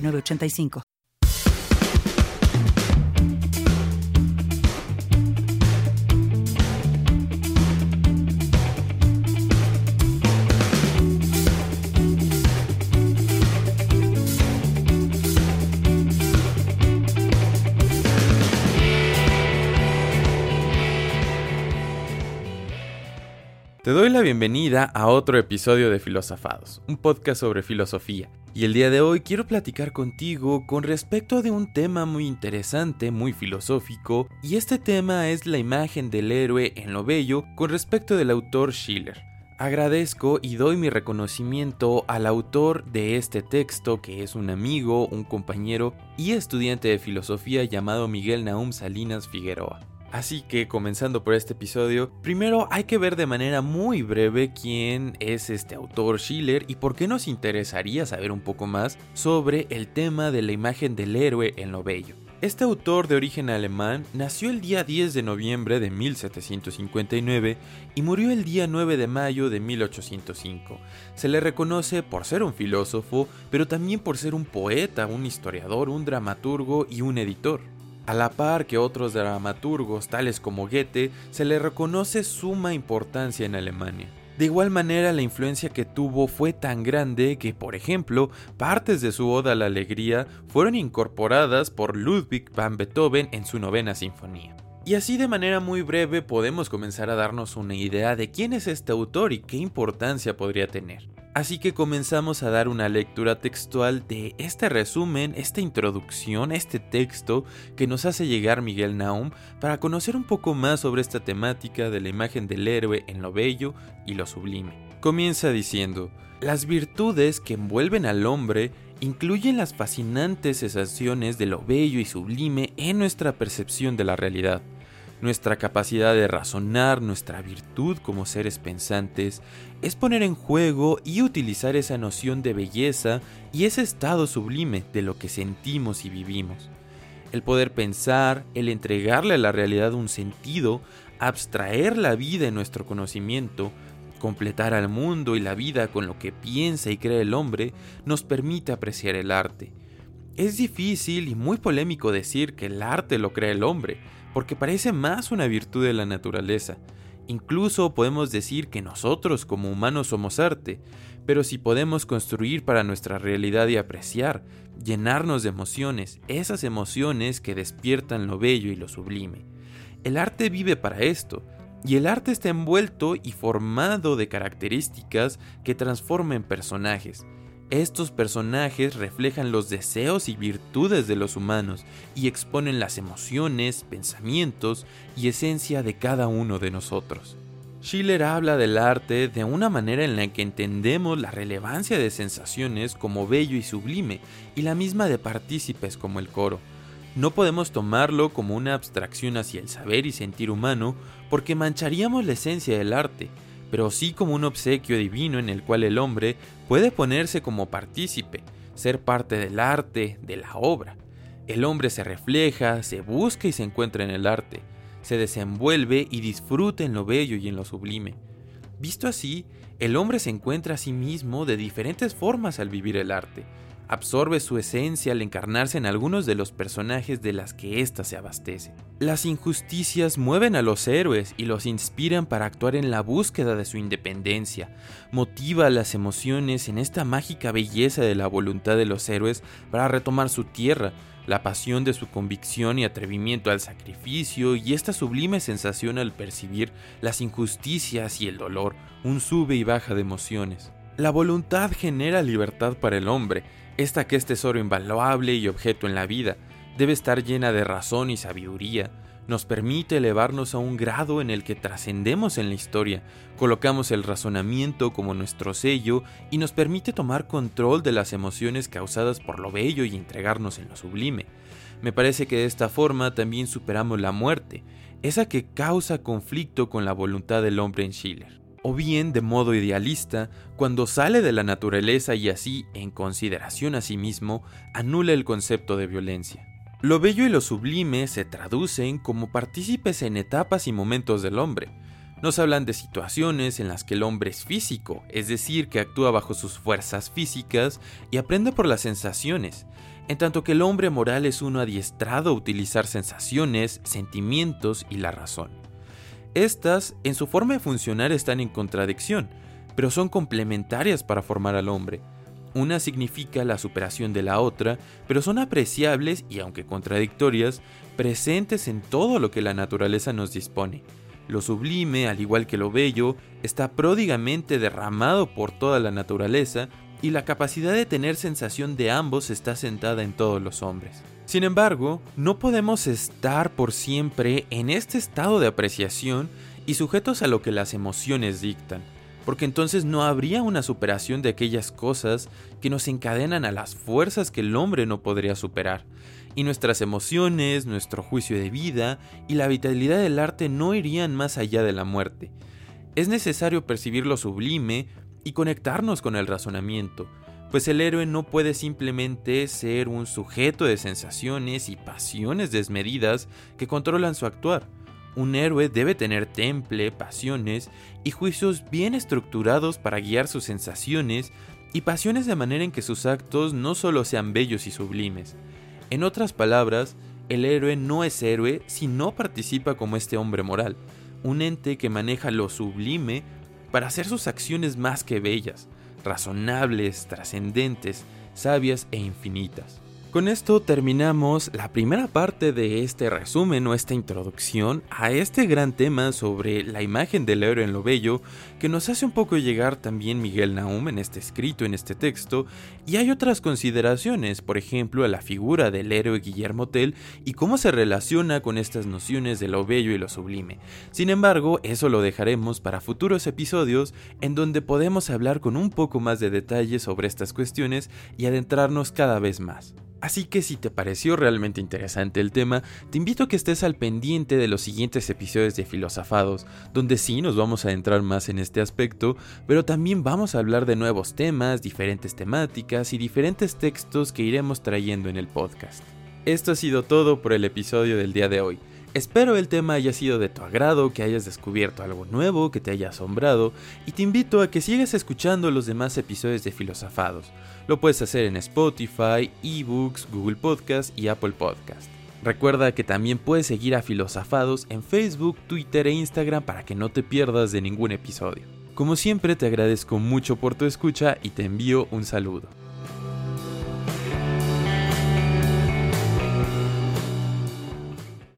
85 Te doy la bienvenida a otro episodio de Filosofados, un podcast sobre filosofía. Y el día de hoy quiero platicar contigo con respecto de un tema muy interesante, muy filosófico, y este tema es la imagen del héroe en lo bello con respecto del autor Schiller. Agradezco y doy mi reconocimiento al autor de este texto, que es un amigo, un compañero y estudiante de filosofía llamado Miguel Naum Salinas Figueroa. Así que comenzando por este episodio, primero hay que ver de manera muy breve quién es este autor Schiller y por qué nos interesaría saber un poco más sobre el tema de la imagen del héroe en lo bello. Este autor de origen alemán nació el día 10 de noviembre de 1759 y murió el día 9 de mayo de 1805. Se le reconoce por ser un filósofo, pero también por ser un poeta, un historiador, un dramaturgo y un editor. A la par que otros dramaturgos, tales como Goethe, se le reconoce suma importancia en Alemania. De igual manera, la influencia que tuvo fue tan grande que, por ejemplo, partes de su Oda a la Alegría fueron incorporadas por Ludwig van Beethoven en su novena sinfonía. Y así de manera muy breve podemos comenzar a darnos una idea de quién es este autor y qué importancia podría tener. Así que comenzamos a dar una lectura textual de este resumen, esta introducción, este texto que nos hace llegar Miguel Naum para conocer un poco más sobre esta temática de la imagen del héroe en lo bello y lo sublime. Comienza diciendo, las virtudes que envuelven al hombre incluyen las fascinantes sensaciones de lo bello y sublime en nuestra percepción de la realidad nuestra capacidad de razonar, nuestra virtud como seres pensantes, es poner en juego y utilizar esa noción de belleza y ese estado sublime de lo que sentimos y vivimos. El poder pensar, el entregarle a la realidad un sentido, abstraer la vida en nuestro conocimiento, completar al mundo y la vida con lo que piensa y cree el hombre, nos permite apreciar el arte. Es difícil y muy polémico decir que el arte lo crea el hombre, porque parece más una virtud de la naturaleza. Incluso podemos decir que nosotros como humanos somos arte, pero si podemos construir para nuestra realidad y apreciar, llenarnos de emociones, esas emociones que despiertan lo bello y lo sublime. El arte vive para esto, y el arte está envuelto y formado de características que transforman personajes, estos personajes reflejan los deseos y virtudes de los humanos y exponen las emociones, pensamientos y esencia de cada uno de nosotros. Schiller habla del arte de una manera en la que entendemos la relevancia de sensaciones como bello y sublime y la misma de partícipes como el coro. No podemos tomarlo como una abstracción hacia el saber y sentir humano porque mancharíamos la esencia del arte pero sí como un obsequio divino en el cual el hombre puede ponerse como partícipe, ser parte del arte, de la obra. El hombre se refleja, se busca y se encuentra en el arte, se desenvuelve y disfruta en lo bello y en lo sublime. Visto así, el hombre se encuentra a sí mismo de diferentes formas al vivir el arte, absorbe su esencia al encarnarse en algunos de los personajes de las que ésta se abastece. Las injusticias mueven a los héroes y los inspiran para actuar en la búsqueda de su independencia, motiva las emociones en esta mágica belleza de la voluntad de los héroes para retomar su tierra, la pasión de su convicción y atrevimiento al sacrificio y esta sublime sensación al percibir las injusticias y el dolor, un sube y baja de emociones. La voluntad genera libertad para el hombre, esta que es tesoro invaluable y objeto en la vida, debe estar llena de razón y sabiduría. nos permite elevarnos a un grado en el que trascendemos en la historia, colocamos el razonamiento como nuestro sello y nos permite tomar control de las emociones causadas por lo bello y entregarnos en lo sublime. Me parece que de esta forma también superamos la muerte, esa que causa conflicto con la voluntad del hombre en Schiller. O bien, de modo idealista, cuando sale de la naturaleza y así, en consideración a sí mismo, anula el concepto de violencia. Lo bello y lo sublime se traducen como partícipes en etapas y momentos del hombre. Nos hablan de situaciones en las que el hombre es físico, es decir, que actúa bajo sus fuerzas físicas y aprende por las sensaciones, en tanto que el hombre moral es uno adiestrado a utilizar sensaciones, sentimientos y la razón. Estas, en su forma de funcionar, están en contradicción, pero son complementarias para formar al hombre. Una significa la superación de la otra, pero son apreciables y aunque contradictorias, presentes en todo lo que la naturaleza nos dispone. Lo sublime, al igual que lo bello, está pródigamente derramado por toda la naturaleza y la capacidad de tener sensación de ambos está sentada en todos los hombres. Sin embargo, no podemos estar por siempre en este estado de apreciación y sujetos a lo que las emociones dictan porque entonces no habría una superación de aquellas cosas que nos encadenan a las fuerzas que el hombre no podría superar, y nuestras emociones, nuestro juicio de vida y la vitalidad del arte no irían más allá de la muerte. Es necesario percibir lo sublime y conectarnos con el razonamiento, pues el héroe no puede simplemente ser un sujeto de sensaciones y pasiones desmedidas que controlan su actuar, un héroe debe tener temple, pasiones y juicios bien estructurados para guiar sus sensaciones y pasiones de manera en que sus actos no solo sean bellos y sublimes. En otras palabras, el héroe no es héroe si no participa como este hombre moral, un ente que maneja lo sublime para hacer sus acciones más que bellas, razonables, trascendentes, sabias e infinitas. Con esto terminamos la primera parte de este resumen o esta introducción a este gran tema sobre la imagen del héroe en lo bello que nos hace un poco llegar también Miguel Naum en este escrito, en este texto, y hay otras consideraciones, por ejemplo, a la figura del héroe Guillermo Tell y cómo se relaciona con estas nociones de lo bello y lo sublime. Sin embargo, eso lo dejaremos para futuros episodios en donde podemos hablar con un poco más de detalle sobre estas cuestiones y adentrarnos cada vez más. Así que si te pareció realmente interesante el tema, te invito a que estés al pendiente de los siguientes episodios de Filosofados, donde sí nos vamos a entrar más en este aspecto, pero también vamos a hablar de nuevos temas, diferentes temáticas y diferentes textos que iremos trayendo en el podcast. Esto ha sido todo por el episodio del día de hoy. Espero el tema haya sido de tu agrado, que hayas descubierto algo nuevo, que te haya asombrado, y te invito a que sigas escuchando los demás episodios de Filosofados. Lo puedes hacer en Spotify, eBooks, Google Podcast y Apple Podcast. Recuerda que también puedes seguir a Filosofados en Facebook, Twitter e Instagram para que no te pierdas de ningún episodio. Como siempre te agradezco mucho por tu escucha y te envío un saludo.